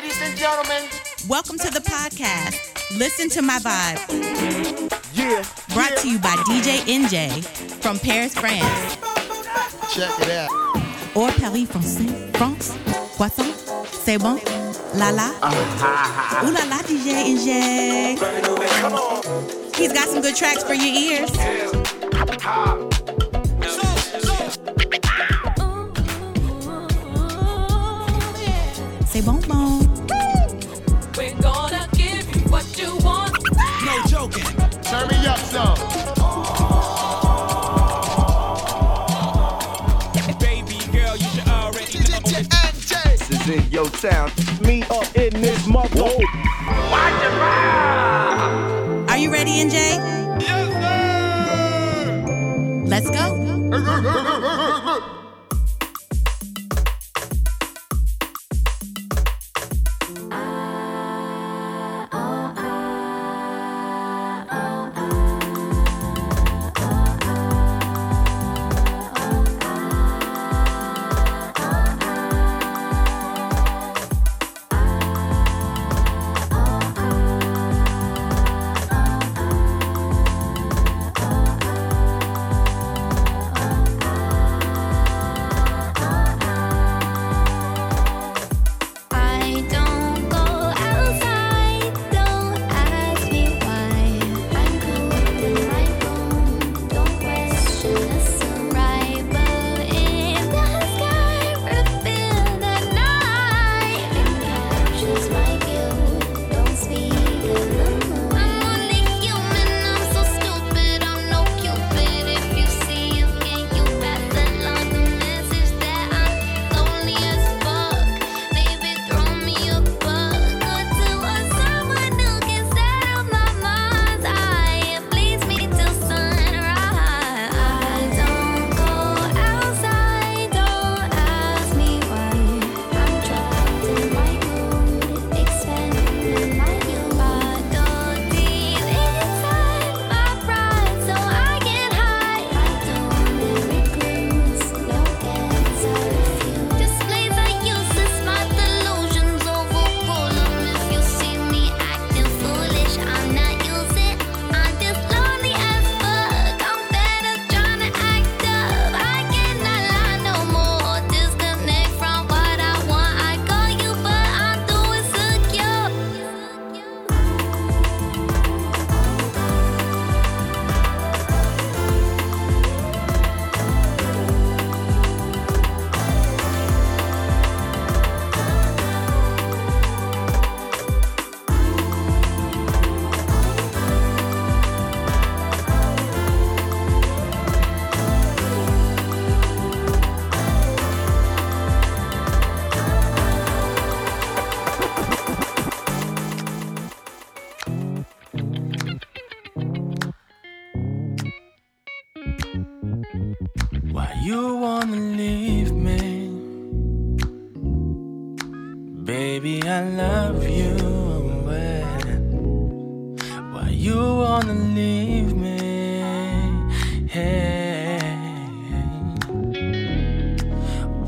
Ladies and gentlemen, Welcome to the podcast. Listen to my vibe. yeah. Brought to you by DJ Enjay from Paris, France. Check it out. Or Paris, Français. France. Poisson. C'est bon. La la. Ah, Ooh la la, DJ Enjay. He's got some good tracks for your ears. C'est in your town. Me up in this mother. Are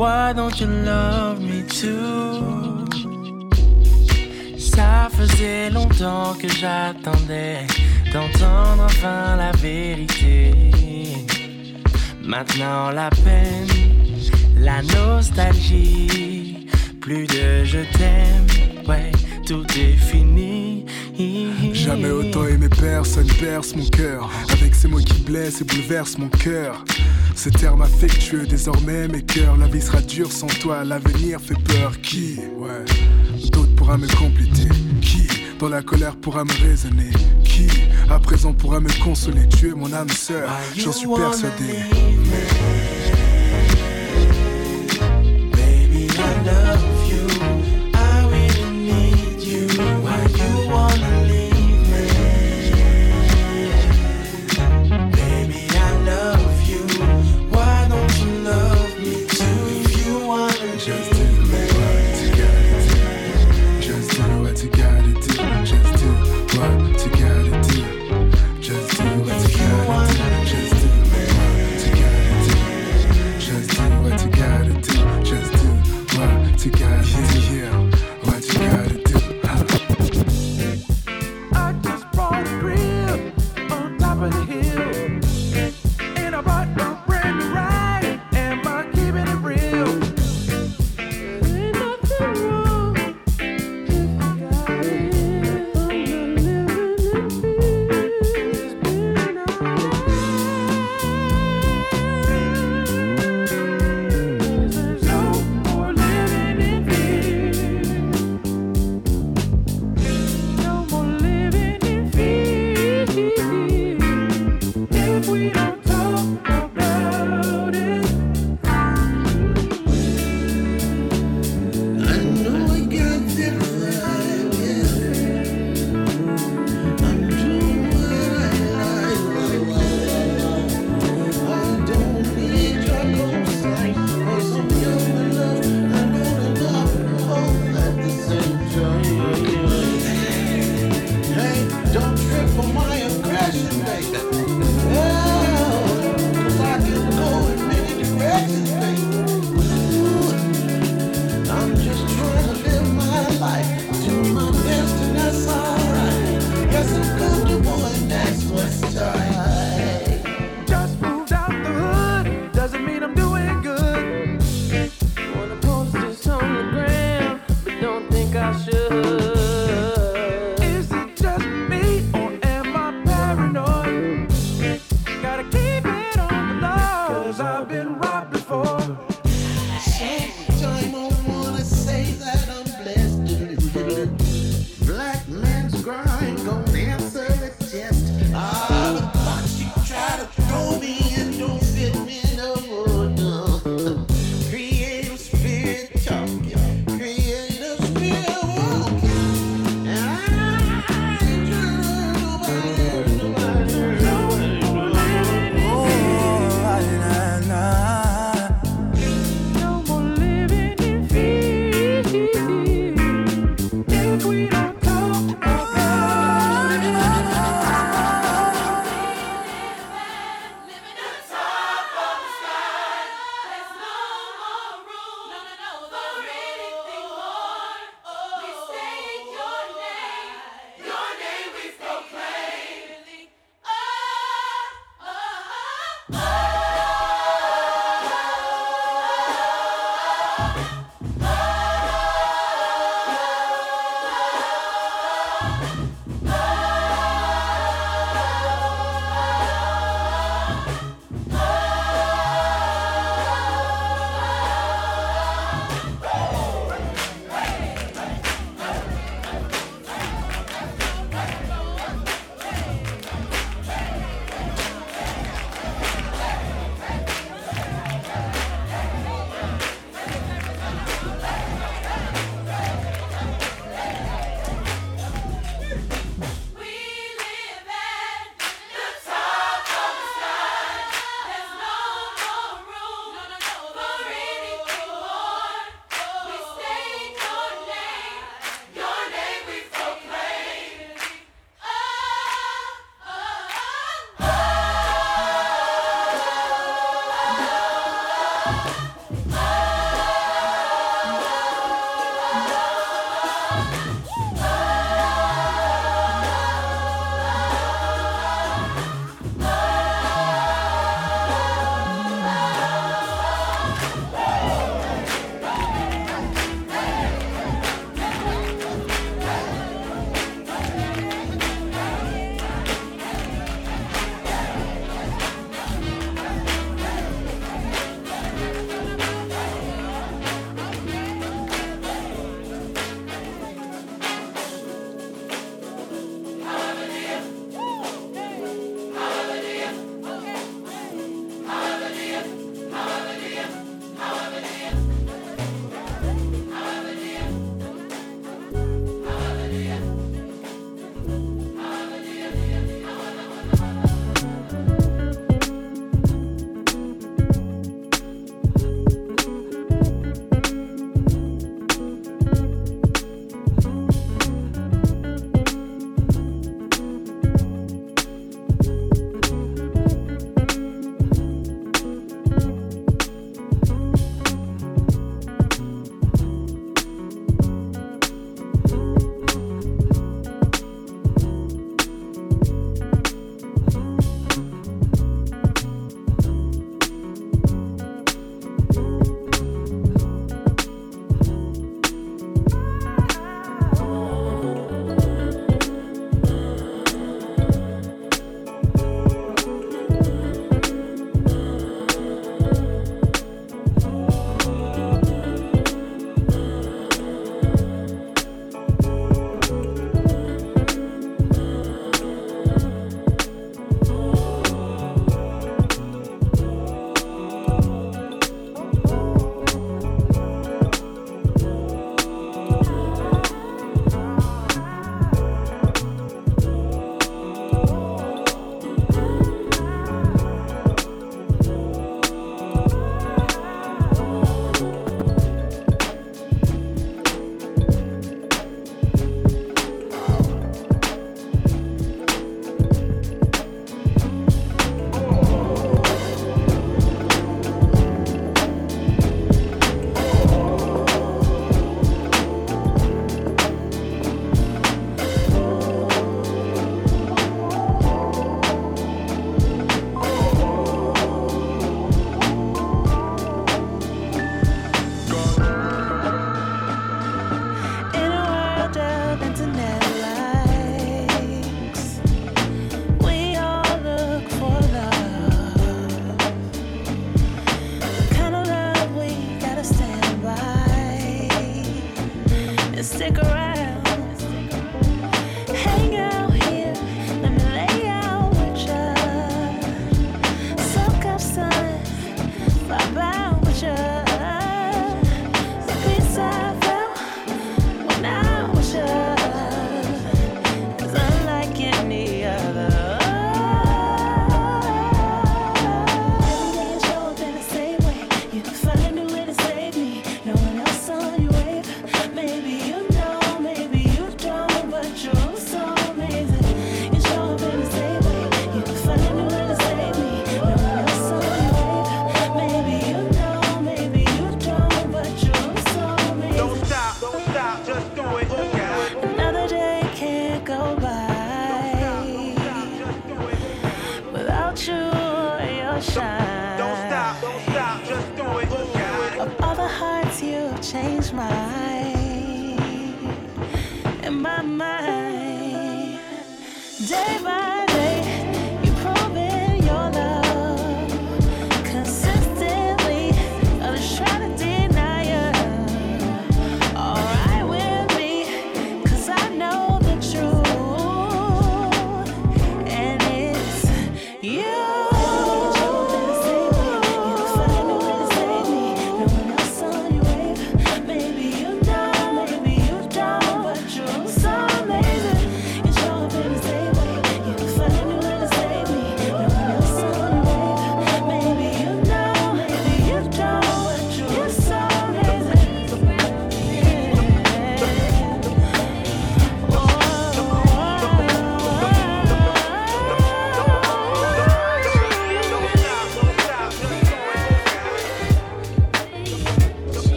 Why don't love me too? Ça faisait longtemps que j'attendais d'entendre enfin la vérité. Maintenant la peine, la nostalgie, plus de je t'aime, ouais, tout est fini. Jamais autant aimé personne perce mon cœur. Avec ces mots qui blessent et bouleversent mon cœur. Ces termes affectueux, désormais mes cœurs. La vie sera dure sans toi, l'avenir fait peur. Qui, ouais, d'autres pourra me compléter. Qui, dans la colère pourra me raisonner? Qui, à présent pourra me consoler? Tu es mon âme sœur, j'en suis persuadé.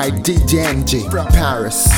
By DJ Enjay from Paris.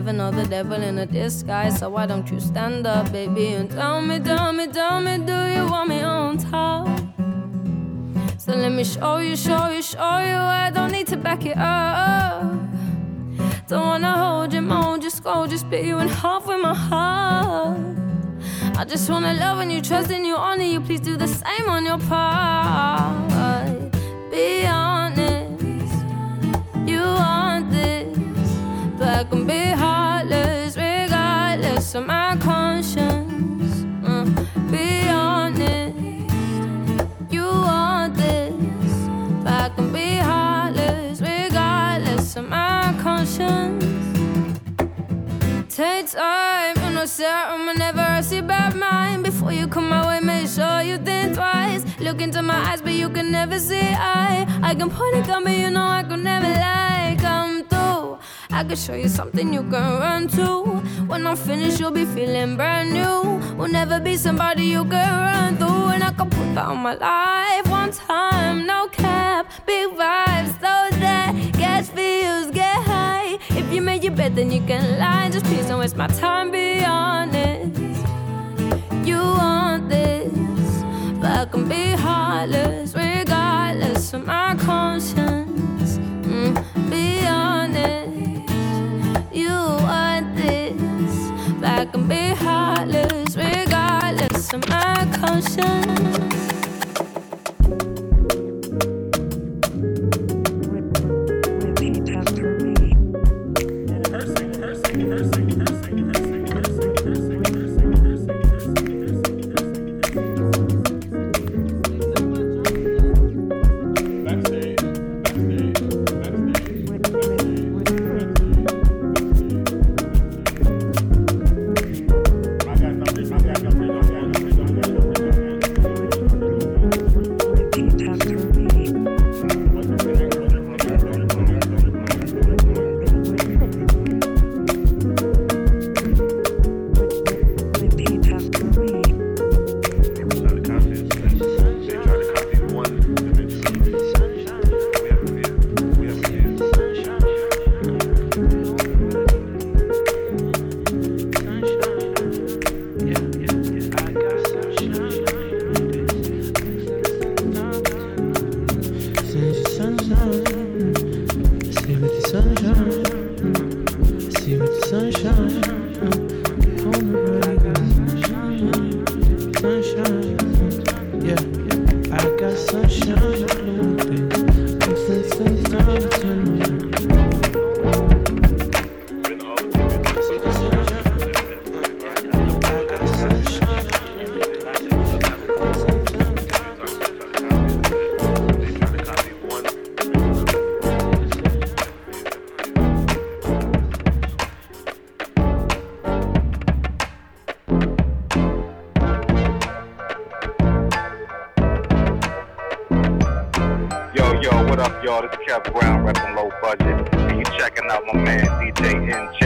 Know the devil in a disguise, so why don't you stand up, baby, and tell me, tell me, tell me, do you want me on top? So let me show you, show you, show you. I don't need to back it up. Don't wanna hold you, mold you, scold you, split you in half with my heart. I just wanna love and you, trust in you, honor you. Please do the same on your part. Be I can be heartless regardless of my conscience. Uh, be honest, you want this, I can be heartless regardless of my conscience. Take time, you know, serum whenever I see bad mind. Before you come my way, make sure you think twice. Look into my eyes, but you can never see I. I can point a gun, but you know I can never lie. Come through, I can show you something you can run to. When I'm finished, you'll be feeling brand new. We'll never be somebody you can run through, and I can put that on my life one time. No cap, big vibes, those that get feels, get high. If you made your bed, then you can lie. Just please don't waste my time, be honest. You want this, but I can be heartless, regardless of my conscience. Be heartless, regardless of my conscience. Kev Brown, repping low budget. And you checking out my man DJ Enjay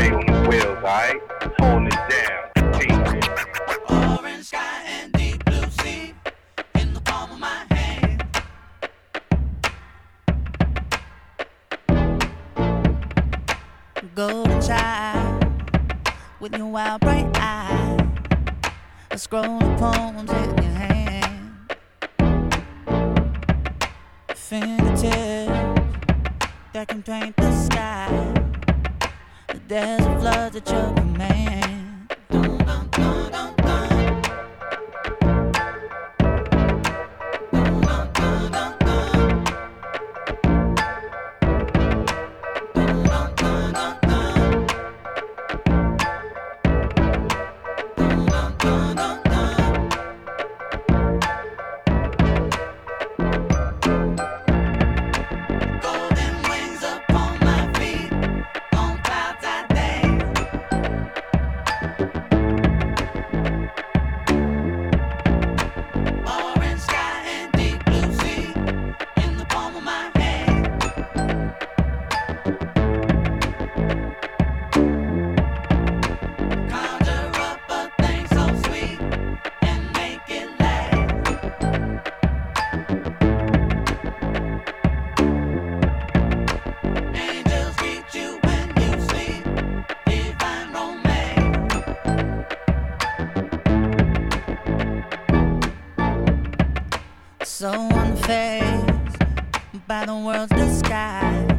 world's disguise,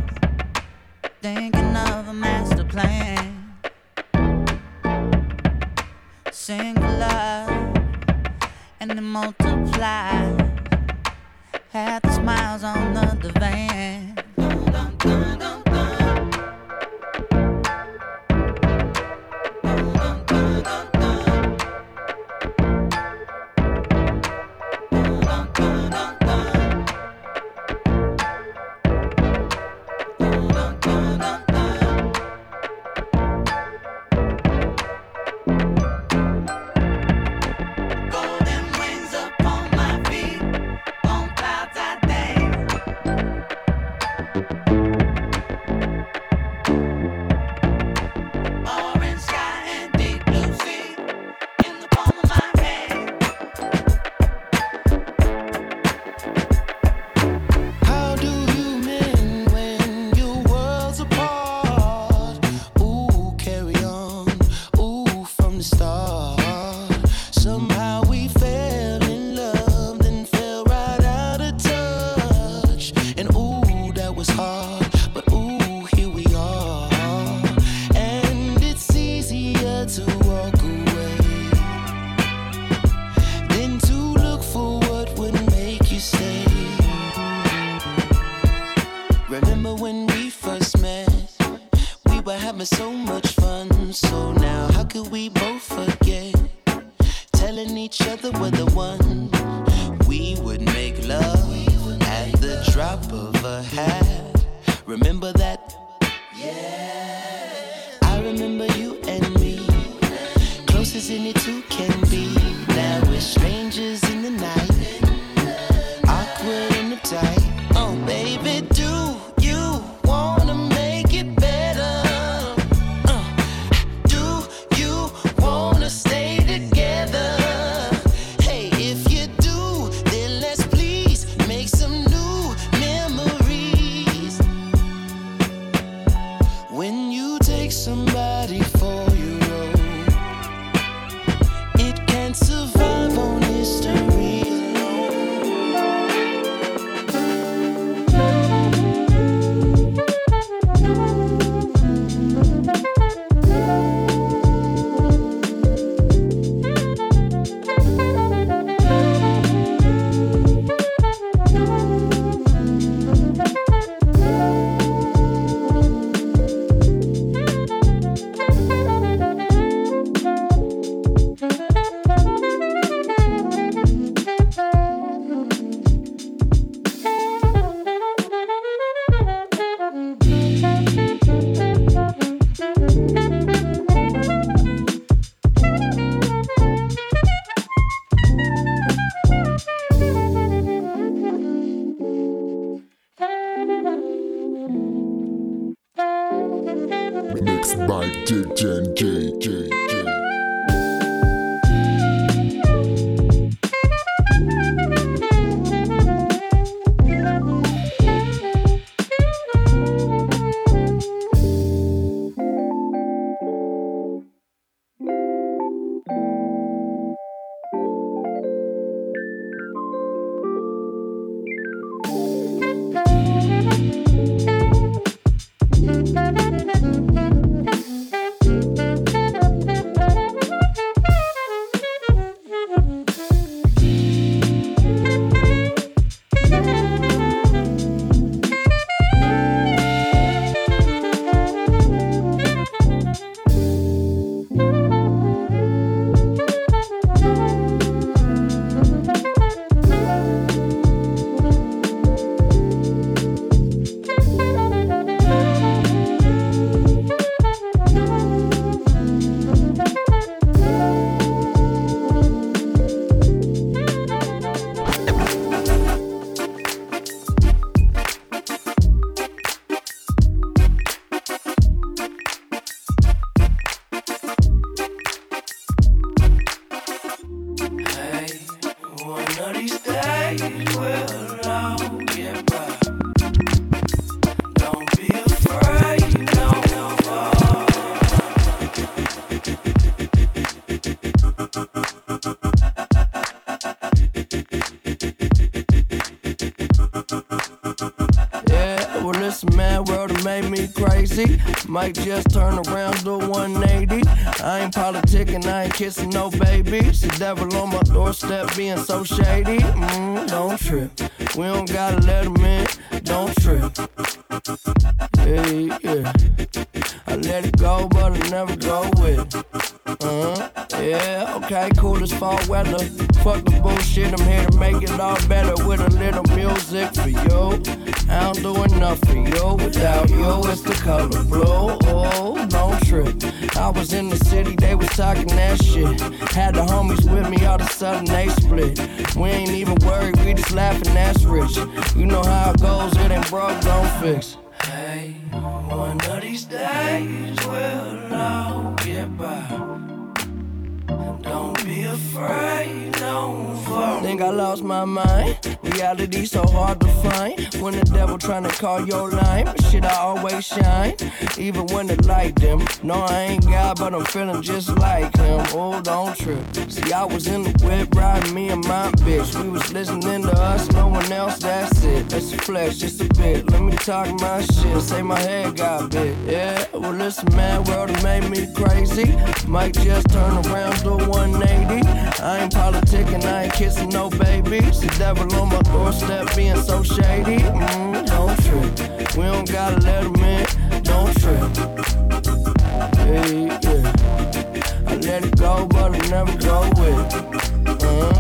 thinking Mixed by DJ Might just turn around, do 180. I ain't politicking, I ain't kissing no babies. The devil on my doorstep being so shady. Mm, don't trip. We don't gotta let him in. Don't trip. Yeah, yeah. I let it go, but I never go with it. Uh-huh. Yeah, okay, cool as fall weather. Fuck the bullshit, I'm here to make it all better with a little music for you. Enough for you without you. It's the color blue. Oh, don't trip. I was in the city, they was talking that shit. Had the homies with me, all of a sudden they split. We ain't even worried, we just laughing, that's rich. You know how it goes, it ain't broke, don't fix. Hey, one of these days we'll all get by. Don't be afraid, don't fall. Think I lost my mind. Reality so hard. The devil tryna call your line, but shit, I always shine. Even when they light them. No, I ain't God, but I'm feeling just like him. Oh, don't trip. See, I was in the whip riding me and my bitch. We was listening to us, no one else, that's it. That's a flex, just a bit. Let me talk my shit. Say my head got big. Yeah, well, listen, man, world made me crazy. Might just turn around, do 180. I ain't politicking, I ain't kissing no babies. The devil on my doorstep being so shady. Mm, don't trip. We don't gotta let him in. Don't trip. Yeah, yeah. I let it go, but I never go with it. Uh-huh. Don't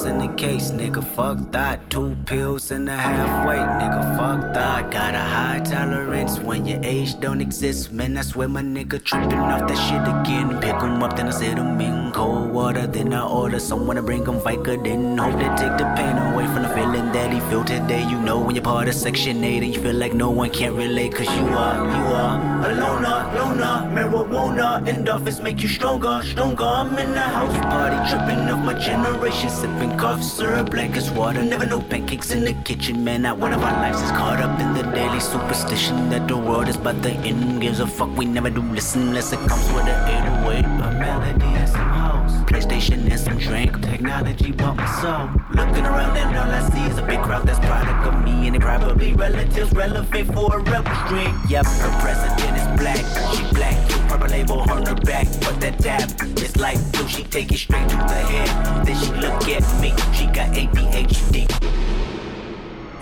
in the case, nigga, fuck that. Two pills in the halfway, nigga, fuck that. Got a high tolerance when your age don't exist. Man, I swear my nigga tripping off that shit again. Pick 'em up, then I set 'em in cold water. Then I order someone to bring 'em Vicodin. Hope they take the pain away from the feeling that he feel today. You know when you're part of Section 8 and you feel like no one can relate. Cause you are, you are a loner, loner. Marijuana endorphins make you stronger, stronger. I'm in the house party tripping off my generation. Sipping cough syrup black as water. Never no pancakes in the kitchen, man. Not one of our lives is caught up in the daily superstition that the world is about the end. Gives a fuck, we never do listen unless it comes with an 808. A melody and some house. PlayStation and some drink. Technology bought my soul. Looking around and all I see is a big crowd that's product of me. And they probably relatives relevant for a rebel string. Yep, her president is black. She black, purple label on her back. But that dab is like blue. She take it straight to the head. Then she look at me. She got ADHD.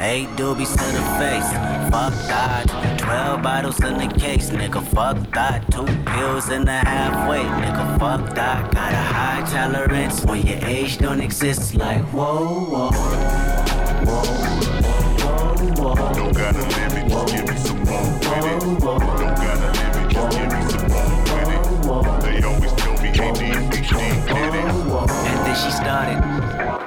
Eight doobies to the face, fuck that. Twelve bottles in the case, nigga, fuck that. Two pills in the halfway, nigga, fuck that. Got a high tolerance when your age don't exist. Like whoa, whoa, whoa, whoa, whoa. Don't gotta limit, just give me some more with it. Don't gotta limit, just give me some more with it. They always tell me ADHD did it. And then she started.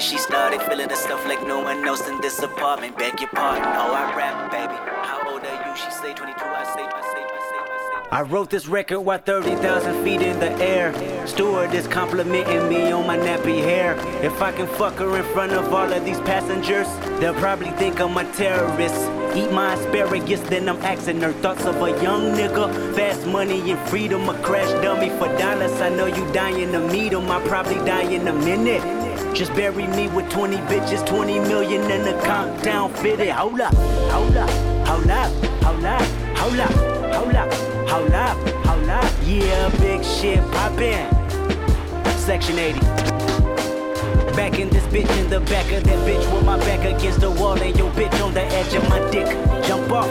She started feeling the stuff like no one else in this apartment. Beg your pardon, oh I rap, baby. How old are you? She say 22. I say, I say, I say, I say. I wrote this record while 30,000 feet in the air. Steward is complimenting me on my nappy hair. If I can fuck her in front of all of these passengers, they'll probably think I'm a terrorist. Eat my asparagus, then I'm asking her thoughts of a young nigga. Fast money and freedom, a crash dummy for dollars. I know you dying to meet him, I probably die in a minute. Just bury me with 20 bitches, 20 million in the countdown fitted. Hold up, hold up, hold up, hold up, hold up, hold up, hold up, hold up. Yeah, big shit poppin'. Section 80. Back in this bitch in the back of that bitch with my back against the wall and your bitch on the edge of my dick. Jump off.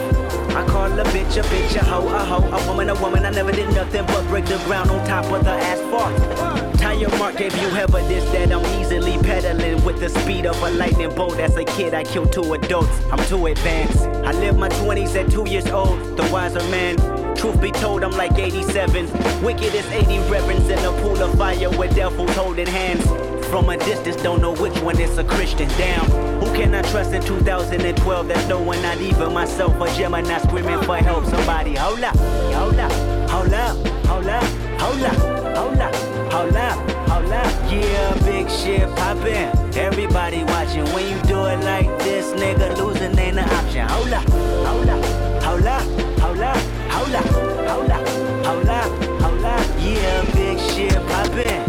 I call a bitch a bitch, a hoe, a hoe, a woman, a woman. I never did nothing but break the ground on top of the asphalt. Tire mark gave you evidence that I'm easily pedaling with the speed of a lightning bolt. As a kid, I killed two adults. I'm too advanced. I lived my 20s at two years old. The wiser man. Truth be told, I'm like 87. Wicked as 80 reverends in a pool of fire with devils holding hands. From a distance, don't know which one is a Christian. Damn, who can I trust in 2012? There's no one, not even myself. A Gemini screaming for help. Somebody, hold up, hold up, hold up, hold up, hold up, hold up, hold up, hold up. Yeah, big shit poppin'. Everybody watching. When you do it like this, nigga, losing ain't an option. Hold up, hold up, hold up, hold up, hold up, hold up, hold up, hold up. Yeah, big shit poppin'.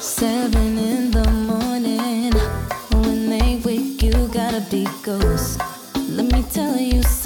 Seven in the morning. When they wake, you gotta be ghost. Let me tell you something.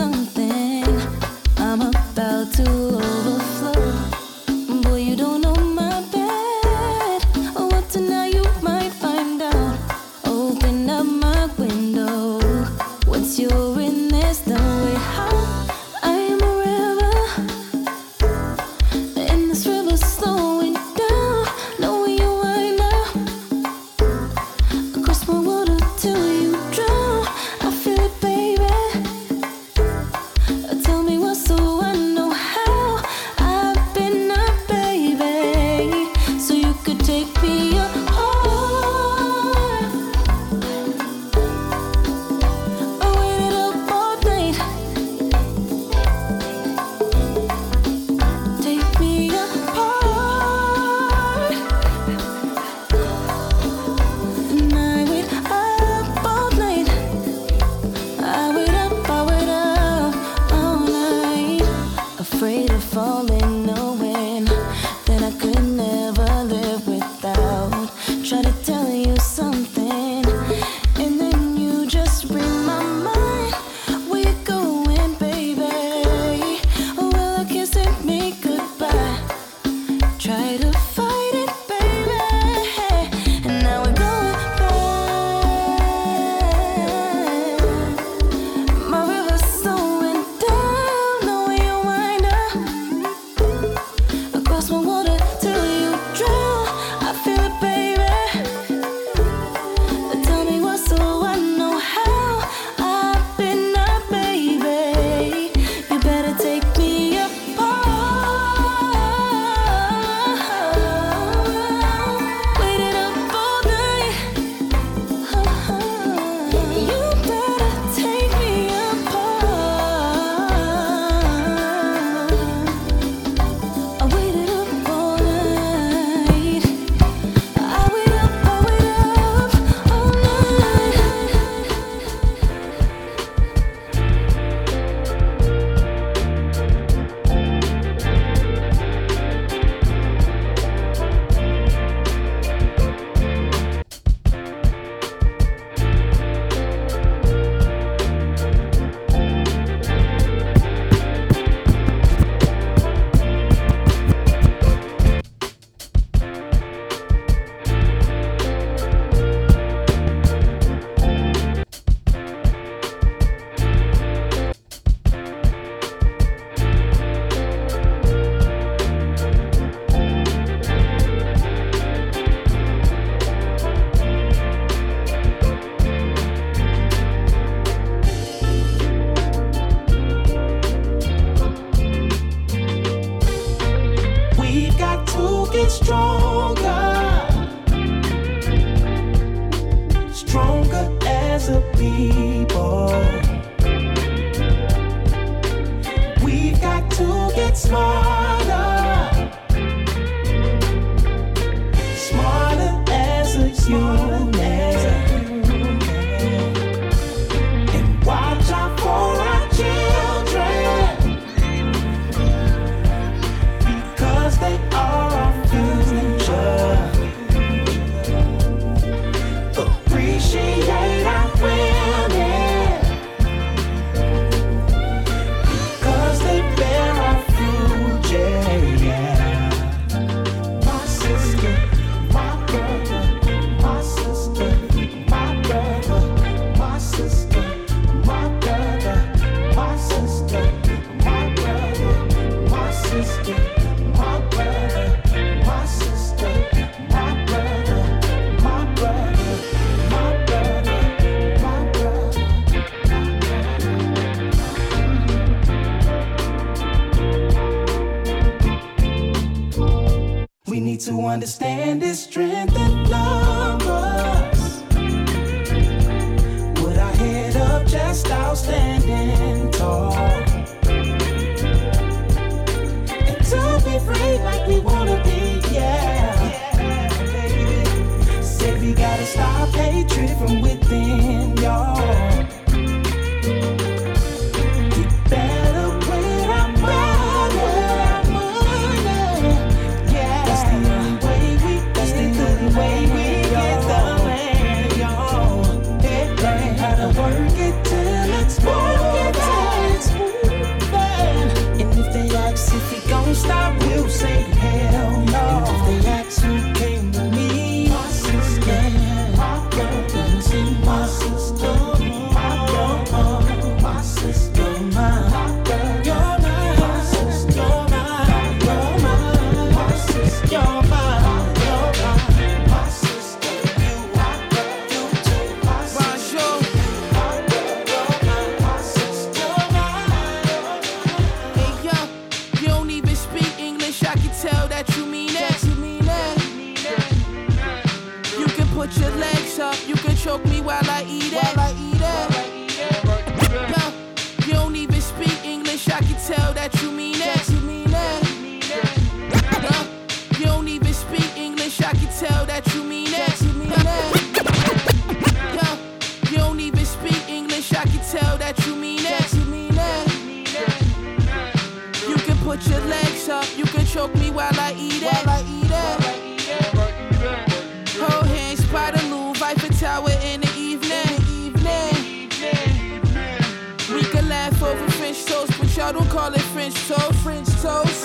y'all don't call it French toast. French toast.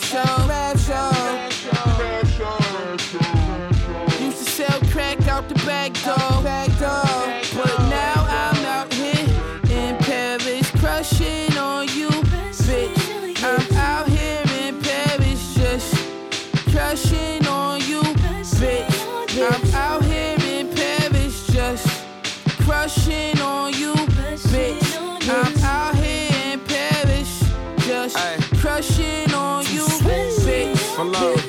show. some love.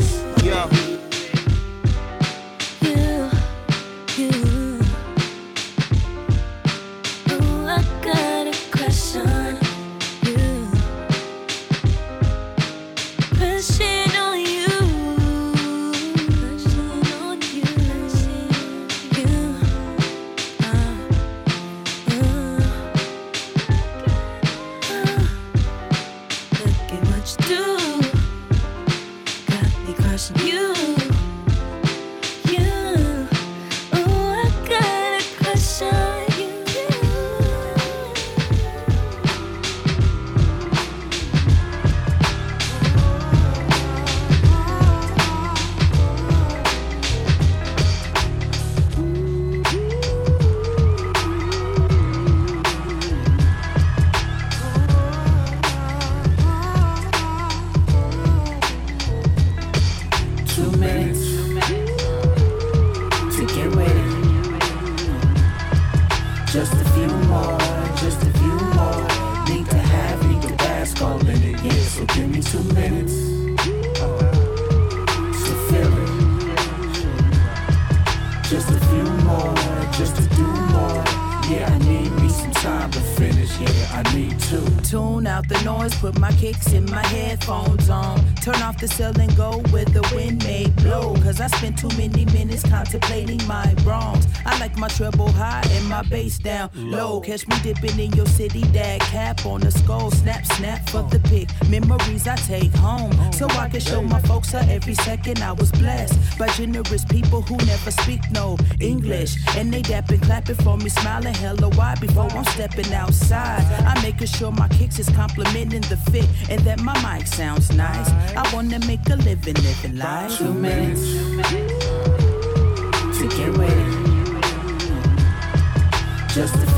contemplating my wrongs. I like my treble high and my bass down low. Catch me dipping in your city, dad cap on the skull. Snap, snap for the pic. Memories I take home oh. so I can show my folks how every second I was blessed by generous people who never speak no English. And they dapping, clapping for me, smiling hella wide before I'm stepping outside. I'm making sure my kicks is complimenting the fit and that my mic sounds nice. I wanna make a living, living life. Two minutes get ready. Just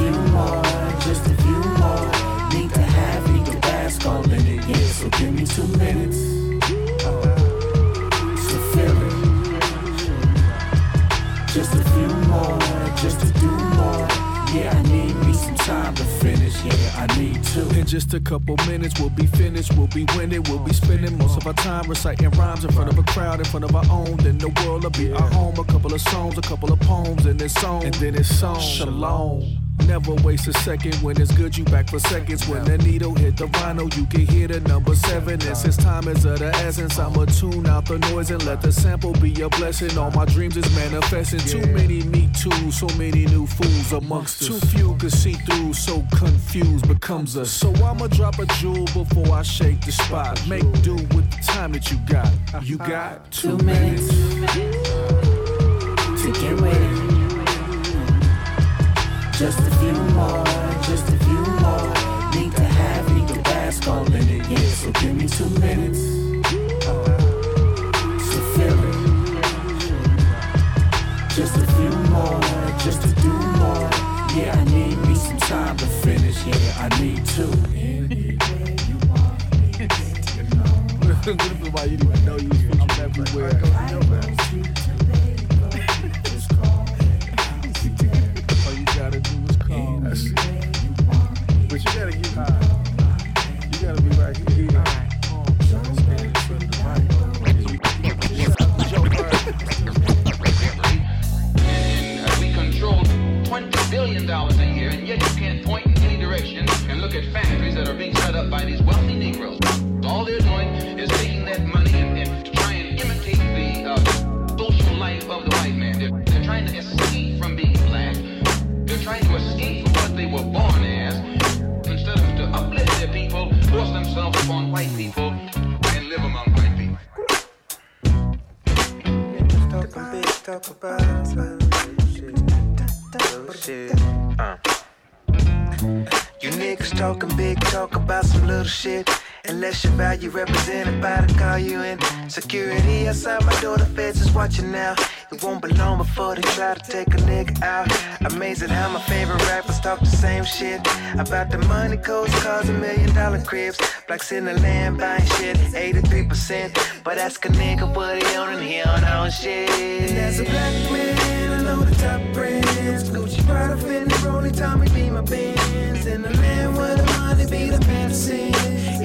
just a couple minutes, we'll be finished, we'll be winning, we'll be spending most of our time reciting rhymes in front of a crowd, in front of our own. Then the world will be our home. A couple of songs, a couple of poems, and it's song, and then it's song. Shalom. Never waste a second when it's good, you back for seconds. When the needle hit the vinyl, you can hear the number seven. And since time is of the essence, I'ma tune out the noise and let the sample be a blessing. All my dreams is manifesting. Too many me too, so many new fools amongst us. Too few can see through, so confused becomes us. So I'ma drop a jewel before I shake the spot. Make do with the time that you got. You got two, minutes. to get ready. Me two minutes. So feel it. Just a few more, just to do more. Yeah, I need me some time to finish. Yeah, I need to. Anywhere you want me, you know. What if I didn't know you everywhere? Little shit. Unless your value represented by the call you in. Security outside my door, the feds is watching now. It won't be long before they try to take a nigga out. Amazing how my favorite rappers talk the same shit. About the money codes, cars, and million dollar cribs. Blacks in the land buying shit, 83%. But ask a nigga what he on and he on all shit. And as a black man, I know the top brands. Gucci, Prada, Fendi, Rollie, Tommy, be my bands. In the land where the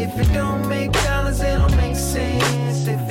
If it don't make dollars, it don't make sense. If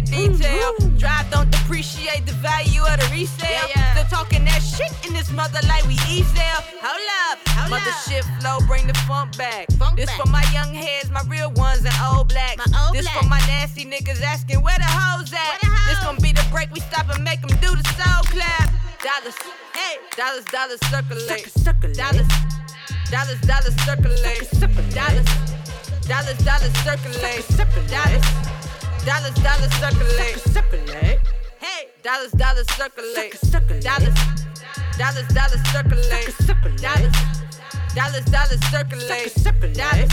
get it. Drive don't depreciate the value of the resale. Still talking that shit in this mother like we easel. Hold up, mother shit flow, bring the funk back. this for my young heads, my real ones and old blacks. this for my nasty niggas asking where the hoes at. This gon' be the break we stop and make them do the soul clap. Dollars, hey, dollars, dollars circulate. Dollars. Dollars, dollars circulate. Dollars, dollars, dollars circulate. Dollars, dollars, dollars circulate. Hey, dollars, dollars circulate. Dollars, dollars, dollars circulate. Dollars, dollars, dollars circulate. Dollars.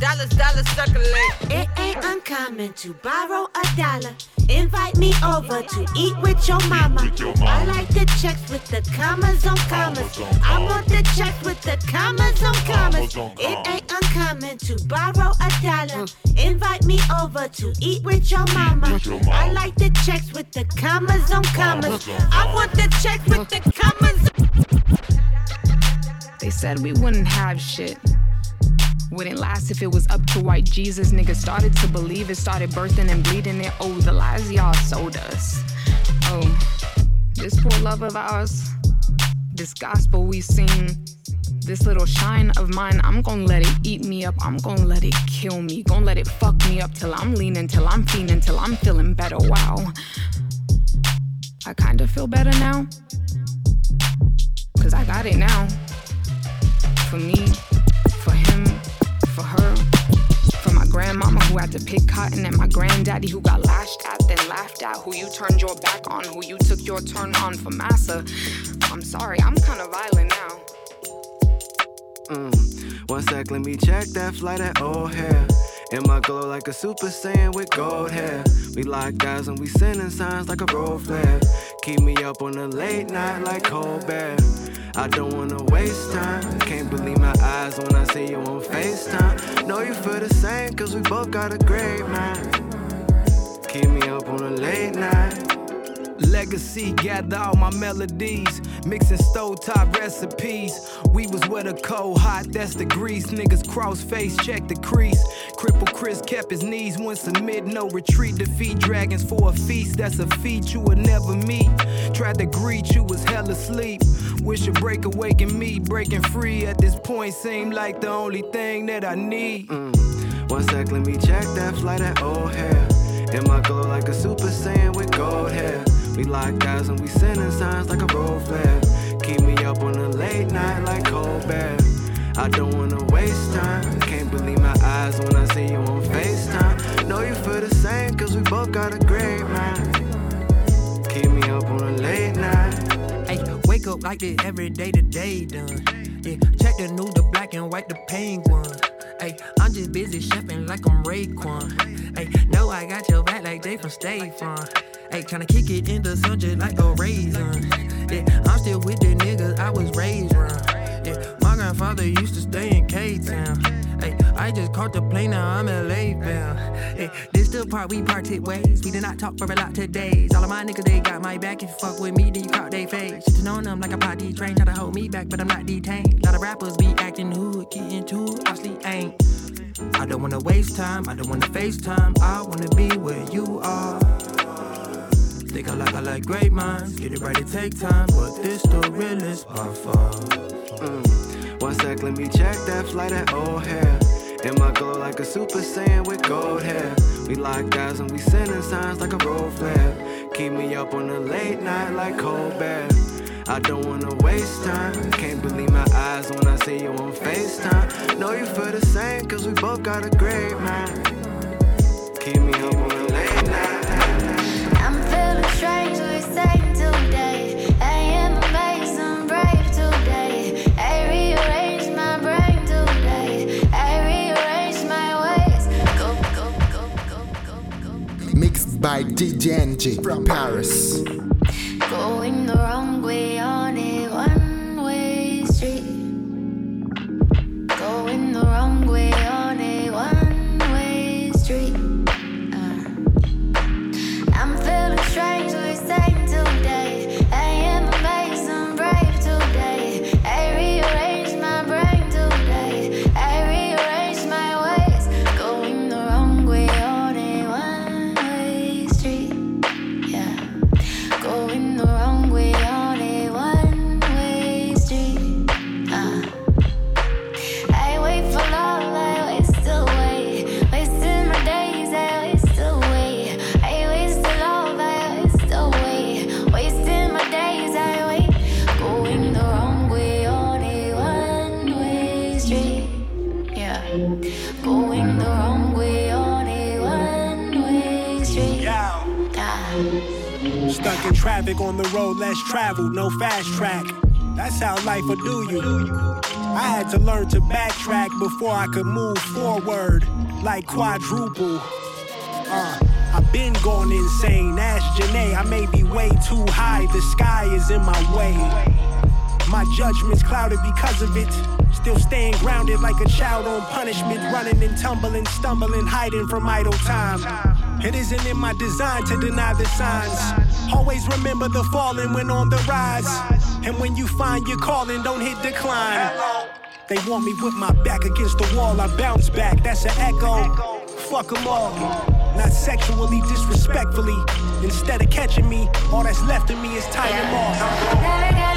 Dollars, dollars circulate. It ain't uncommon to borrow a dollar. Invite me over to eat with your mama. I like the checks with the commas on commas. I want the checks with the commas on commas. It ain't uncommon to borrow a dollar. Invite me over to eat with your mama. I like the checks with the commas on commas. I want the checks with the commas. They said we wouldn't have shit. Wouldn't last if it was up to white Jesus. Niggas started to believe it, started birthing and bleeding it. Oh, the lies y'all sold us. Oh, this poor love of ours, this gospel we sing, this little shine of mine, I'm gonna let it eat me up. I'm gonna let it kill me. Gonna let it fuck me up till I'm leaning, till I'm fiending, till I'm feeling better. Wow. I kinda feel better now. Cause I got it now. For me, for her, for my grandmama who had to pick cotton, and my granddaddy who got lashed at, then laughed at, who you turned your back on, who you took your turn on for massa. I'm sorry, I'm kinda violent now. Mm. One sec, let me check that flight at O'Hare. In my glow like a super saiyan with gold hair. We like guys and we sending signs like a road flare. Keep me up on a late night like Colbert. I don't wanna waste time. Can't believe my eyes when I see you on FaceTime. Know you feel the same, cause we both got a great mind. Keep me up on a late night. Legacy, gather all my melodies, mixing stove top recipes. We was where the cold hot, that's the grease. Niggas cross face, check the crease. Cripple Chris kept his knees, went submit, no retreat. Defeat dragons for a feast, that's a feat you would never meet. Tried to greet you, was hell asleep. Wish a break awaken me, breaking free at this point seemed like the only thing that I need. Mm. One sec, let me check that flight at O'Hare. In my glow like a super saiyan with gold hair. We like guys and we sending signs like a road flare. Keep me up on a late night like Colbert. I don't wanna waste time. Can't believe my eyes when I see you on FaceTime. Know you feel the same, cause we both got a great mind. Keep me up on a late night. Hey, wake up like this every day, the day done. Yeah, check the new, the black and white, the penguin. Hey, I'm just busy chefing like I'm Raekwon. Hey, know I got your back like they from State Farm. Hey, tryna kick it in the sun just like a raisin. Yeah, I'm still with the niggas I was raised around. Yeah, my grandfather used to stay in K-Town. Hey, I just caught the plane, now I'm in LA bound. Hey, this the part we parted ways. We did not talk for a lot today. All of my niggas, they got my back. If you fuck with me, then you caught they face. Shitting on them like a potty train, try to hold me back, but I'm not detained. A lot of rappers be acting hood, get into it, obviously ain't. I don't wanna waste time, I don't wanna FaceTime. I wanna be where you are. Think I like I like great minds, get it right, it take time, but this the realest by far. Mm. One sec, let me check that flight at O'Hare. In my glow like a super saiyan with gold hair. We like guys and we sending signs like a road flare. Keep me up on a late night like Colbert. I don't wanna waste time. Can't believe my eyes when I see you on FaceTime. Know you feel the same, cause we both got a great mind. Keep me up on a late night. I'm feeling strange, by DJ Enjay from Paris. Going the wrong way on a traffic on the road less traveled, no fast track. That's how life will do you. I had to learn to backtrack before I could move forward like quadruple. Uh, I've been going insane. Ask Janae, I may be way too high. The sky is in my way. My judgment's clouded because of it. Still staying grounded like a child on punishment, running and tumbling, stumbling, hiding from idle time. It isn't in my design to deny the signs. Always remember the falling when on the rise. And when you find your calling, don't hit decline. They want me with my back against the wall, I bounce back. That's an echo. Fuck them all. Not sexually, disrespectfully. Instead of catching me, all that's left of me is tying them off.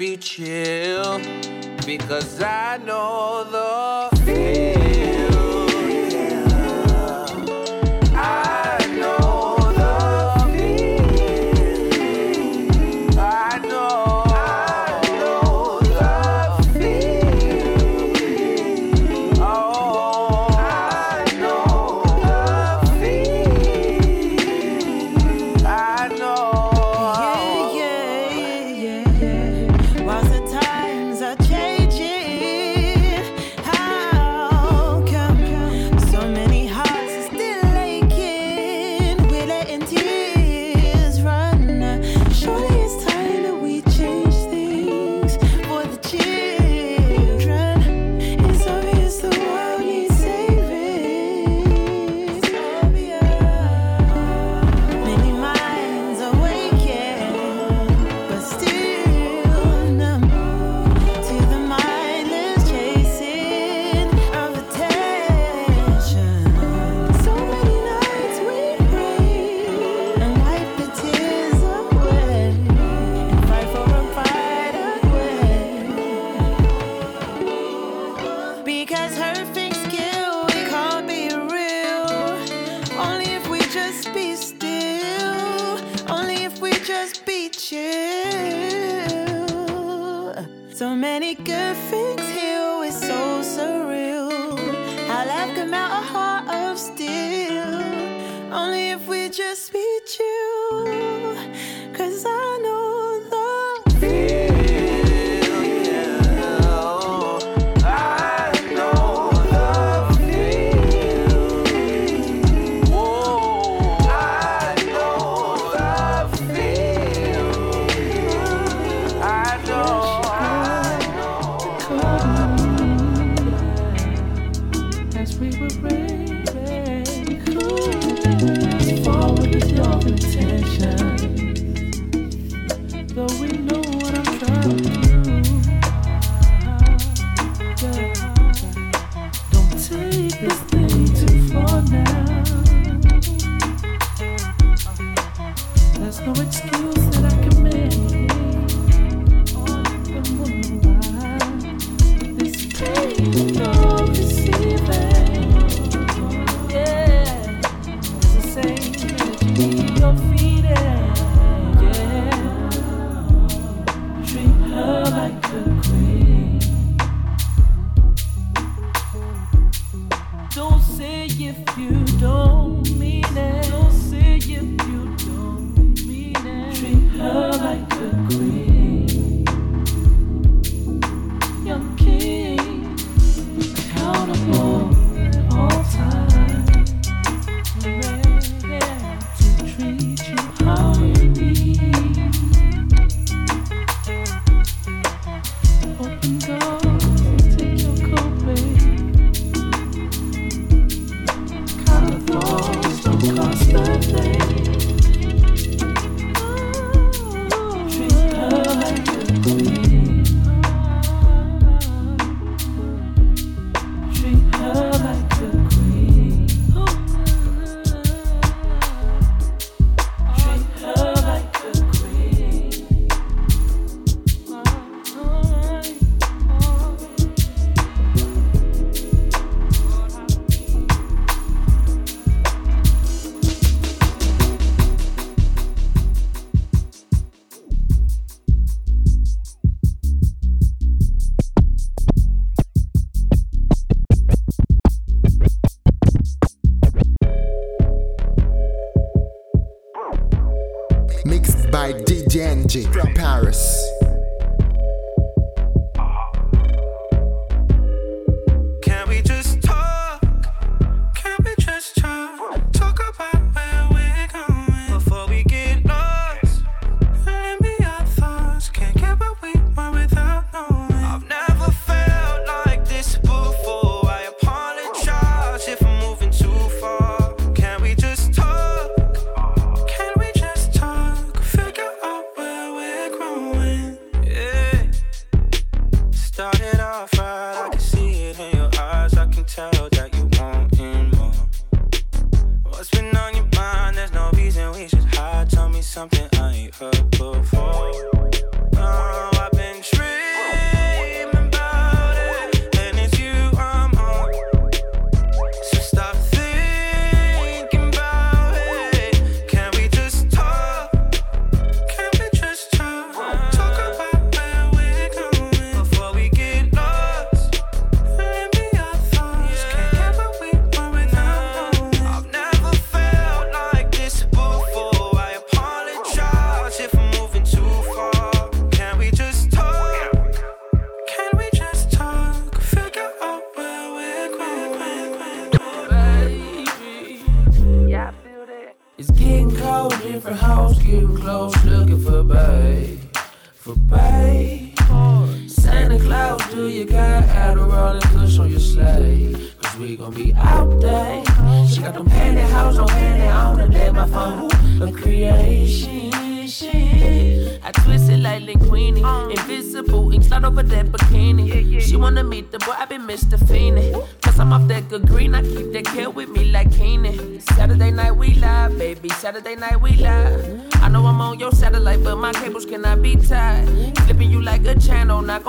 If you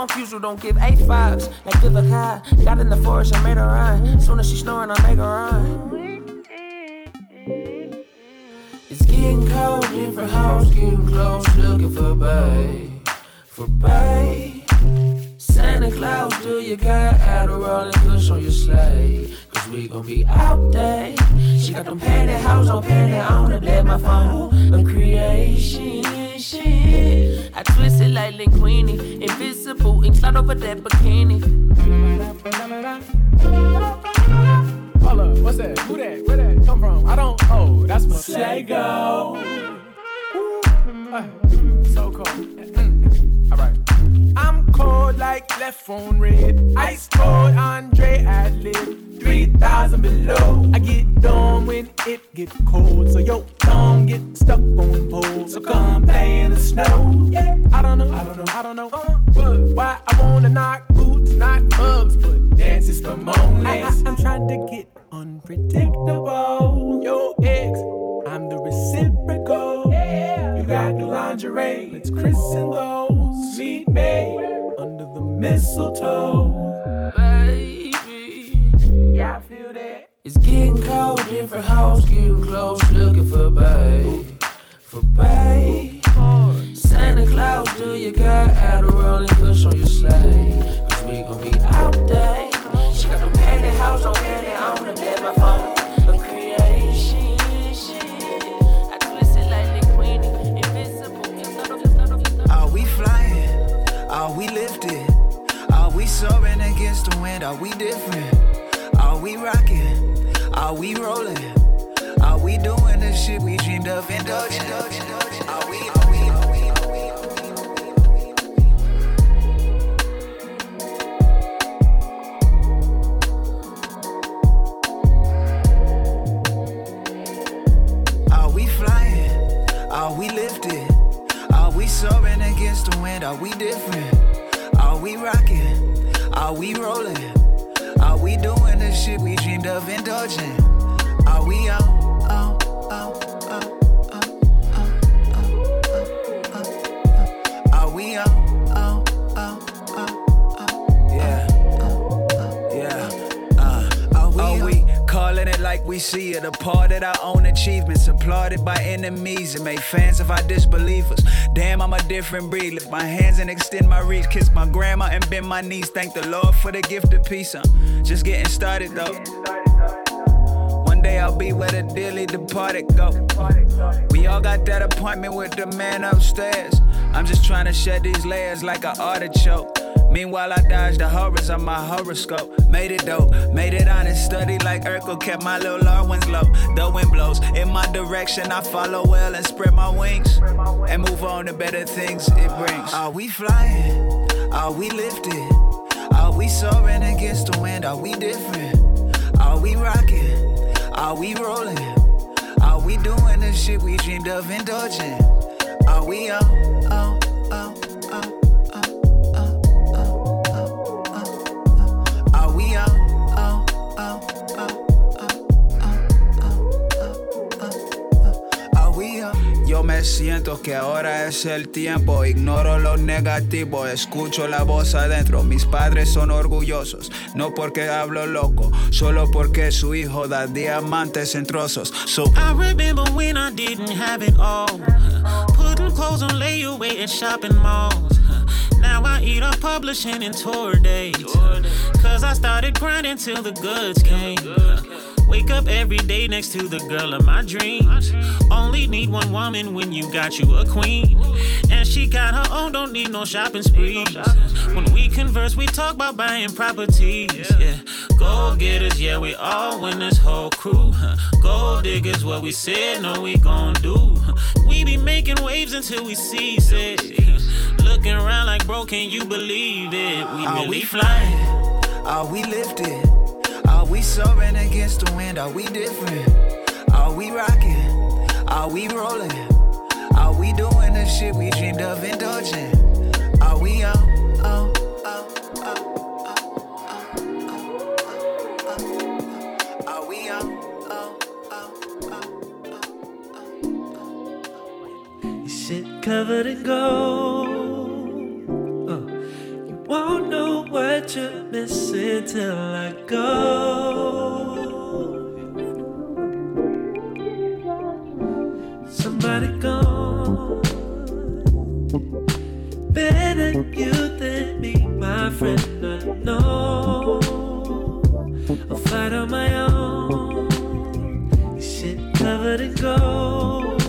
confused. Don't give A fives like Vivica. Got in the forest, I made her run. Soon as she snoring, I make her run. It's getting cold, different house, getting close, looking for babe, for babe. Santa Claus, do you got Adderall and Kush on your sleigh? Cause we gon' be out there. She got them pantyhose on panty and let my phone a creation. Shit. I twist it like Linguini, invisible ink slide over that bikini. Hold up, what's that? Who that? Where that come from? I don't. Oh, that's my Sego. So cold. Cold like left phone red. Ice cold Andre Adlib. 3000 below. I get dumb when it get cold. So yo, don't get stuck on poles. So come play in the snow. Yeah, I don't know. I don't know. I don't know. Uh, but why I wanna knock boots, not mugs, but dances for moments. I, am trying to get unpredictable. Yo, ex, I'm the reciprocal. Yeah. You got new lingerie. Let's christen those. Meet me mistletoe. Baby, yeah, I feel that. It's getting cold, different house, getting close, looking for babe, for babe. Santa Claus, do you got Adderall and Kush on your sleigh? Cause we gon' be out there. She got them pantyhose on panty on and let my phone a creation. Shit. I twist it like Linguini, invisible. Are we flying? Are we lifted? We soaring against the wind? Are we different? Are we rocking? Are we rolling? Are we doing the shit we dreamed of indulging? Are we? Applauded by enemies, and made fans of our disbelievers. Damn, I'm a different breed. Lift my hands and extend my reach. Kiss my grandma and bend my knees. Thank the Lord for the gift of peace. I'm just getting started though. One day I'll be where the dearly departed go. We all got that appointment with the man upstairs. I'm just trying to shed these layers like an artichoke. Meanwhile, I dodged the horrors of my horoscope. Made it dope, made it honest. Study like Urkel, kept my little Larwins low. The wind blows in my direction, I follow well and spread my wings. And move on to better things it brings. Are we flying? Are we lifted? Are we soaring against the wind? Are we different? Are we rocking? Are we rolling? Are we doing the shit we dreamed of indulging? Are we on, on, on, on? Siento que ahora es el tiempo, ignoro lo negativo, escucho la voz adentro, mis padres son orgullosos, no porque hablo loco, solo porque su hijo da diamantes en trozos. So I remember when I didn't have it all. Putting clothes on layaway at shopping malls. Now I eat up publishing and tour dates. Cause I started grinding till the goods came. Wake up every day next to the girl of my dreams. Only need one woman when you got you a queen. And she got her own, don't need no shopping sprees. When we converse, we talk about buying properties. Yeah, gold getters, yeah, we all win this whole crew. Gold diggers, what we said, no, we gon' do. We be making waves until we cease it. Looking around like bro, can you believe it? We Are really we flying. Are we lifted? Are we soaring against the wind? Are we different? Are we rocking? Are we rolling? Are we doing the shit we dreamed of indulging? Are we on, on, on, Are we on, Shit covered in gold. Won't know what you're missing till I go. Somebody gone. Better you than me, my friend. I know. I'll fight on my own. Shit covered in gold.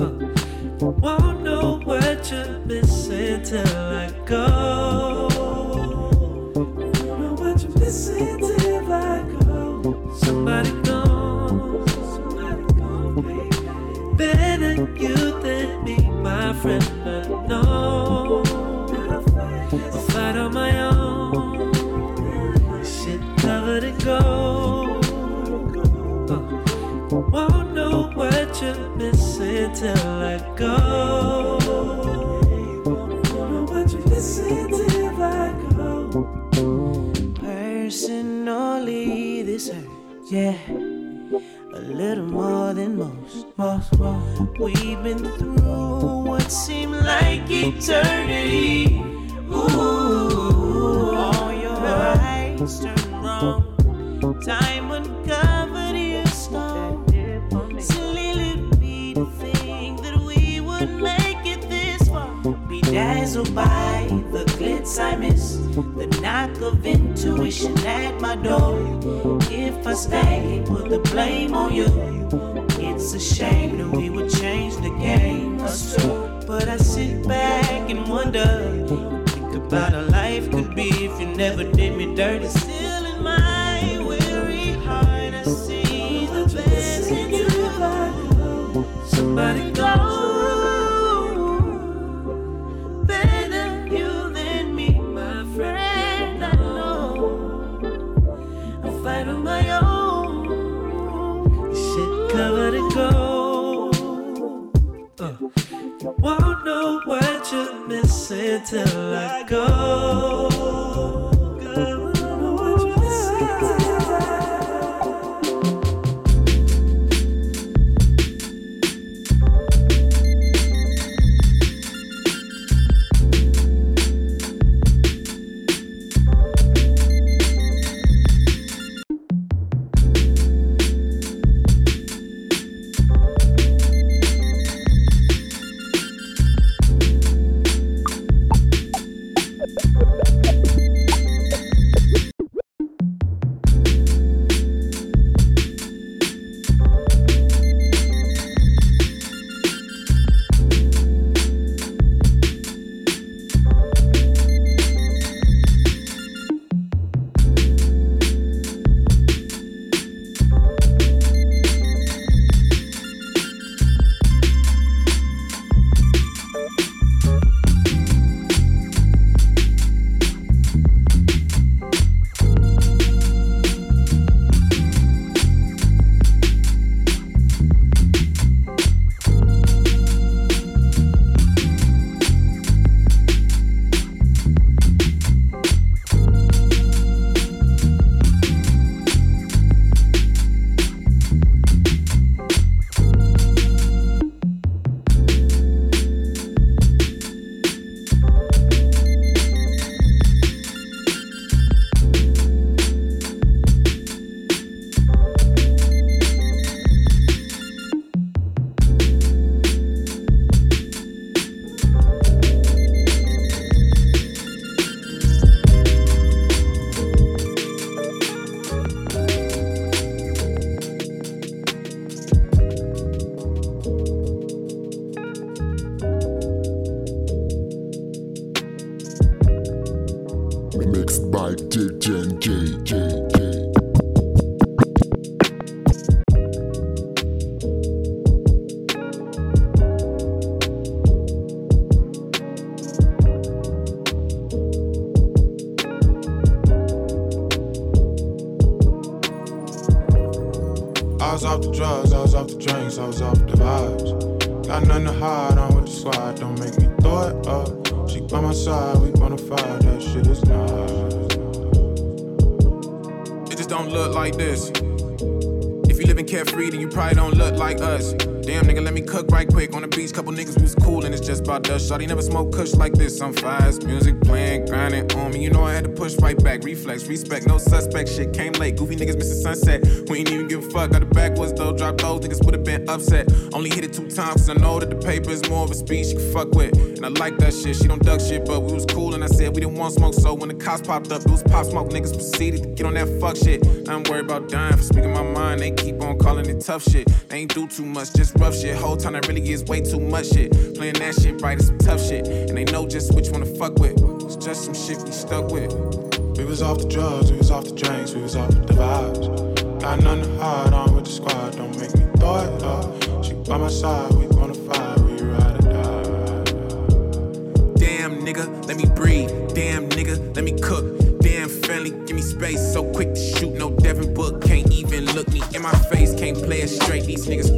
Uh, won't know what you're missing till I go. Know what you're missing till I go. Somebody. Somebody baby. Better you than me, my friend. I know. I'll on my own. Shit covered in gold. Uh, won't know what you're missing till I go. Little more than most, most, most. We've been through what seemed like eternity. Ooh, all your eyes turned wrong. Time uncovered your stone. Silly little me to think that we would make it this far. Be dazzled by the glitz I miss, of intuition at my door. If I stay, put the blame on you. It's a shame that we would change the game. But I sit back and wonder, think about how life could be if you never did me dirty. Still in my weary heart, I see the best in you. Somebody go till I go. Shawty never smoked kush like this. I'm fast, music playing, grinding on me. You know I had to push right back. Reflex, respect, no suspect. Shit came late. Goofy niggas missing sunset. We ain't even give a fuck. Got the backwards though. Drop those niggas would've been upset. Only hit it two times. Cause I know that the paper is more of a speech you can fuck with. And I like that shit. She don't duck shit, but smoke, so when the cops popped up, it was pop smoke. Niggas proceeded to get on that fuck shit. I'm worried about dying for speaking my mind. They keep on calling it tough shit. They ain't do too much, just rough shit. Whole time that really is way too much shit. Playing that shit right is some tough shit. And they know just which one to fuck with. It's just some shit we stuck with. We was off the drugs, we was off the drinks, we was off the vibes. Got nothing to hide, on with the squad, don't make me throw it up. She by my side, we gonna fight. we ride or die. Damn, nigga, let me breathe. So quick to shoot, no Devin Book can't even look me in my face. Can't play it straight. These niggas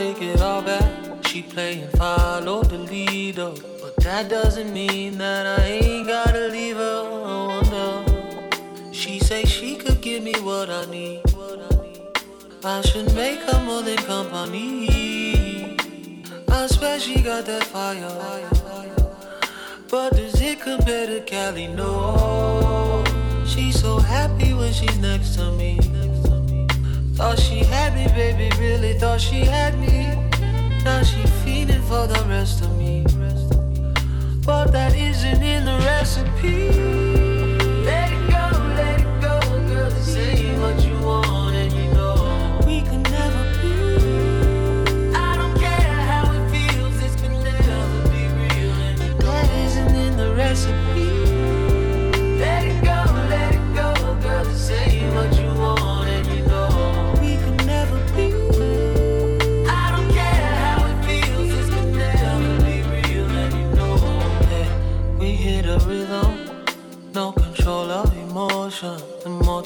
take it all back. She playing follow the leader, but that doesn't mean that I ain't gotta leave her. I wonder. She say she could give me what I need. I should make her more than company. I swear she got that fire. But does it compare to Cali? No. She's so happy when she's next to me. Thought she had me, baby, really thought she had me. Now she feeding for the rest of me. But that isn't in the recipe.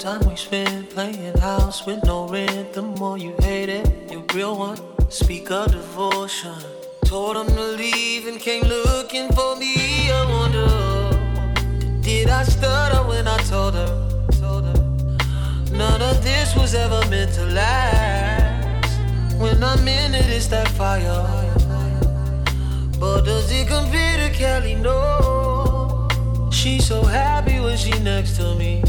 Time we spend playing house with no rent, the more you hate it. You real one. Speak of devotion. Told him to leave and came looking for me. I wonder, did I stutter when I told her? None of this was ever meant to last. When I'm in it, it's that fire. But does it compare to Kelly? No. She's so happy when she next to me.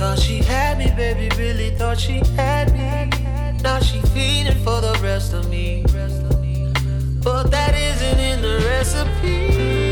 Thought she had me, baby, really thought she had me. Now she feeding for the rest of me. But that isn't in the recipe.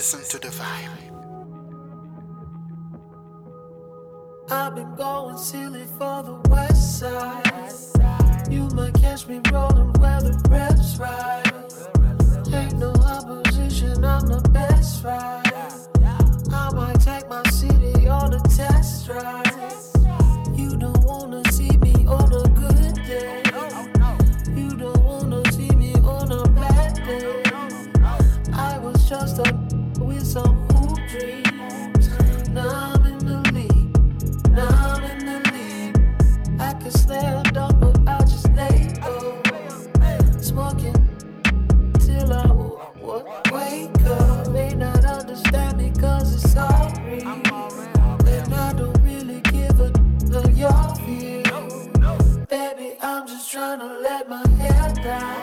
Listen to the vibe. I've been going silly for the west side. You might catch me rolling where the reps right. Ain't no opposition, I'm the best right. I might take my city on a test drive. Trying to let my hair down.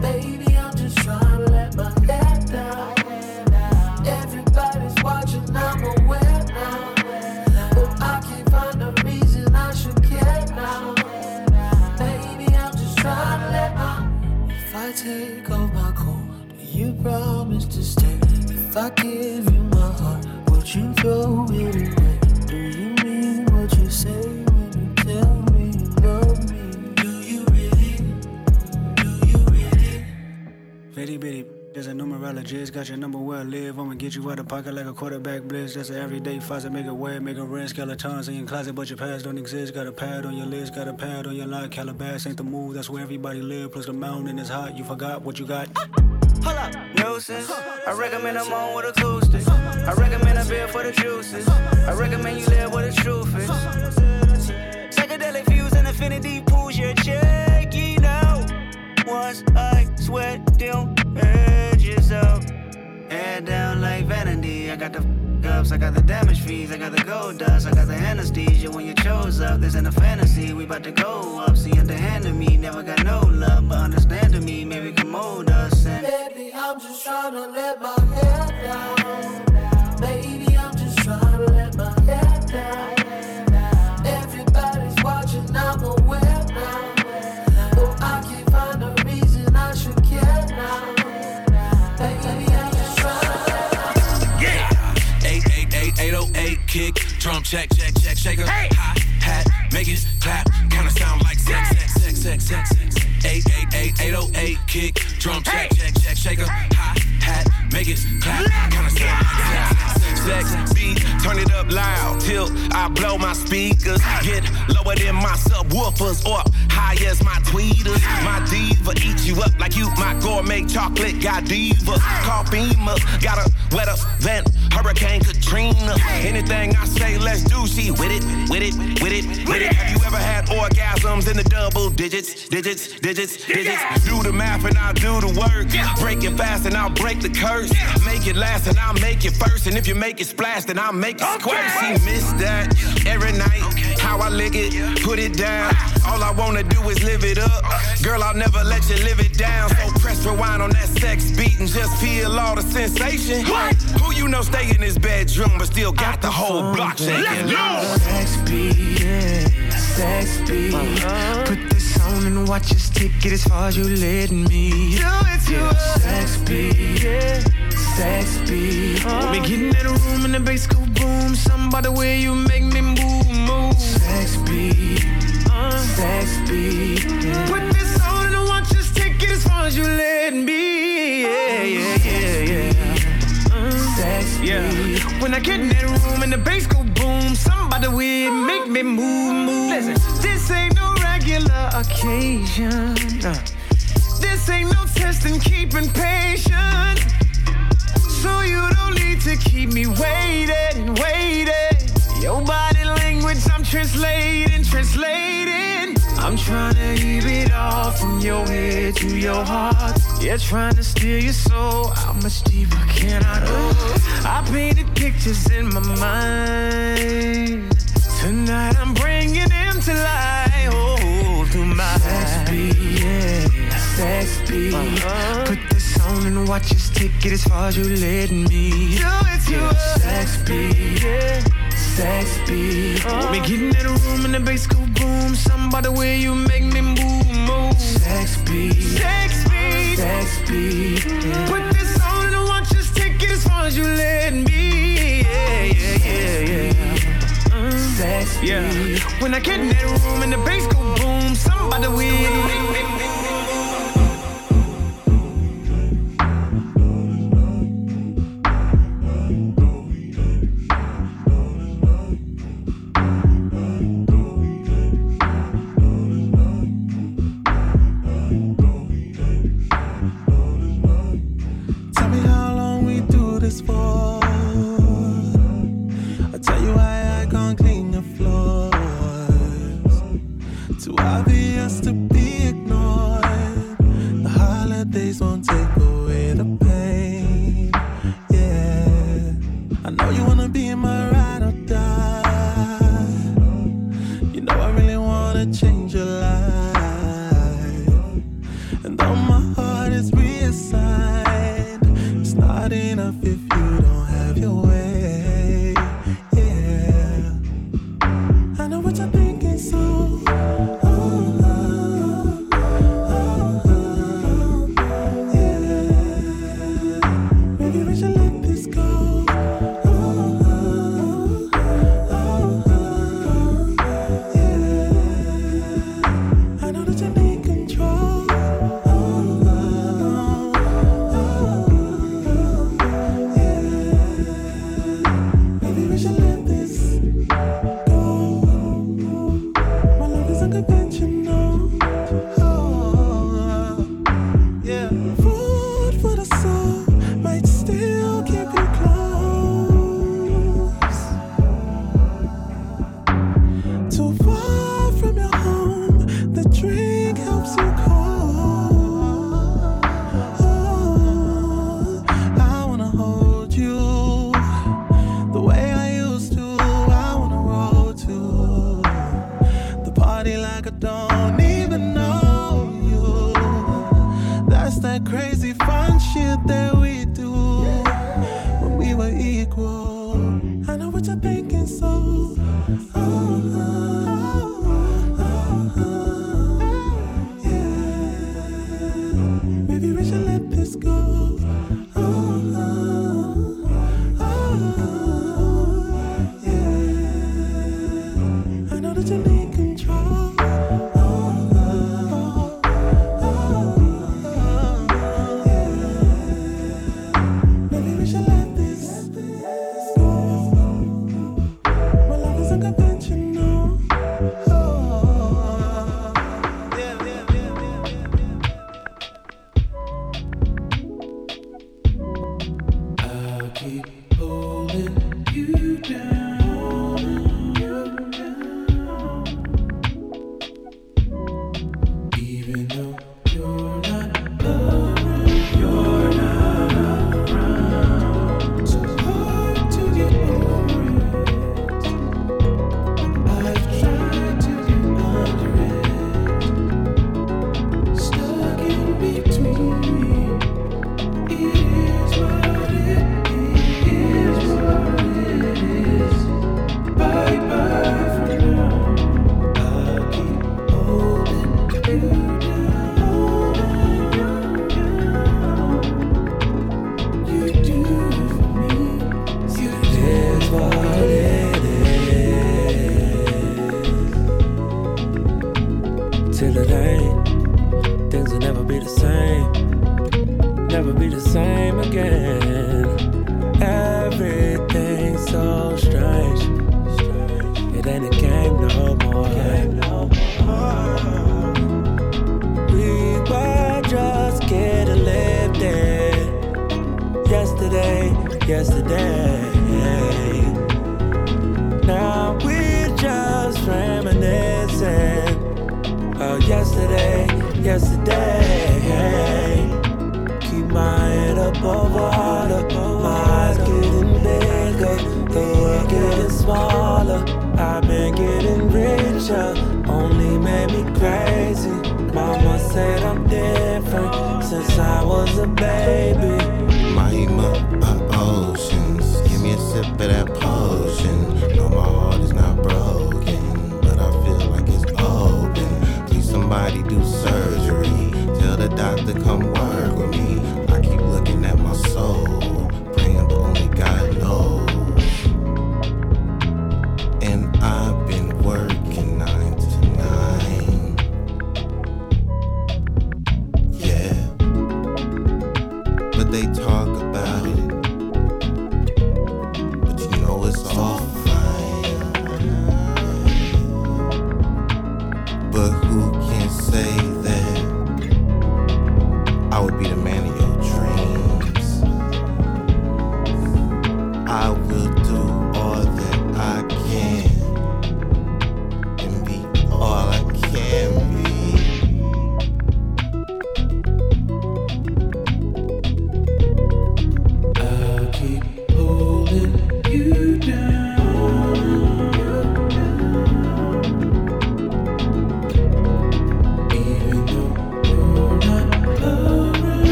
Baby, I'm just trying to let my hair down. Everybody's watching, I'm aware now. But I can't find a reason I should care now. Baby, I'm just trying to let my. If I take off my coat, you promise to stay? If I give you my heart, would you throw it away? Do you mean what you say Bitty bitty, there's a numerologist, got your number where I live. I'ma get you out of pocket like a quarterback blitz. That's an everyday faucet, make it wet, make it red. Skeletons in your closet, but your past don't exist. Got a pad on your list, got a pad on your line. Calabas ain't the move, that's where everybody live. Plus the mountain is hot, you forgot what you got. Hold up, nuisance. I recommend I'm on with acoustics. I recommend a beer for the juices. I recommend you live where the truth is. Psychedelic views and affinity pools your check, you know. Once I sweat them edges out. Head down like vanity. I got the f- up, I got the damage fees, I got the gold dust, I got the anesthesia when you chose up. This ain't a fantasy, we about to go up. See, underhanded me, never got no love, but understanding me, maybe can mold us. And Baby, I'm just trying to let my drum check, check, check, shaker. Hi oh, hat, make it clap, kinda sound like sex, sex, sex, sex, sex, sex. 888 kick, drum check, check, check, shaker. Hi hat, make it clap, kinda sound like sex, sex, sex, sex. Beat, turn it up loud till I blow my speakers. Get lower than my subwoofers or high as my tweeters. My diva eat you up like you my gourmet chocolate Godiva. Call FEMA, got a wetter than Hurricane Katrina. Anything I say, let's do. She with it, with it, with it, with it. Have you ever had orgasms in the double digits, digits, digits, digits? Do the math and I'll do the work. Break it fast and I'll break the curse. Make it last and I'll make it first. And if you make it splash, then I'll make it squirt. She missed that every night. How I lick it, put it down. All I wanna do is live it up. Girl, I'll never let you live it down. So press rewind on that sex beat and just feel all the sensation. Who you know stay in his bedroom but still got the whole block shaking loose? Sex beat, yeah, sex beat. Put this on and watch us take it as far as you let me. Do it to us. Sex beat, yeah, sex beat. We getting in a room and the bass go boom. Something the way you make me move, move. Sex beat, sex beat. Yeah. Put this on and watch us take it as far as you letting me. Yeah, yeah, yeah, yeah. Sex beat. When I get in that room and the bass go boom, somebody will make me move, move. Listen, this ain't no regular occasion. Uh, This ain't no testing, keeping patience. So you don't need to keep me waiting, waiting. Your body language, I'm translating, translating. I'm trying to keep it all from your head to your heart. Yeah, trying to steal your soul. How much deeper can I go? I painted pictures in my mind. Tonight I'm bringing them to life. Oh, through my sex beat, yeah, sex beat. Uh-huh. Put this on and watch us take it as far as you let me. Do it to us. Sex beat, yeah, sex beat. We getting in a room and the bass go boom. Something about the way you make me move, move. Sex beat, sex beat, sex beat. yeah. Put this on and watch us take it as far as you letting me. Yeah, yeah, yeah, yeah. Sex beat. Yeah. When I get in that room and the bass go boom, something about the way you make me move. This for.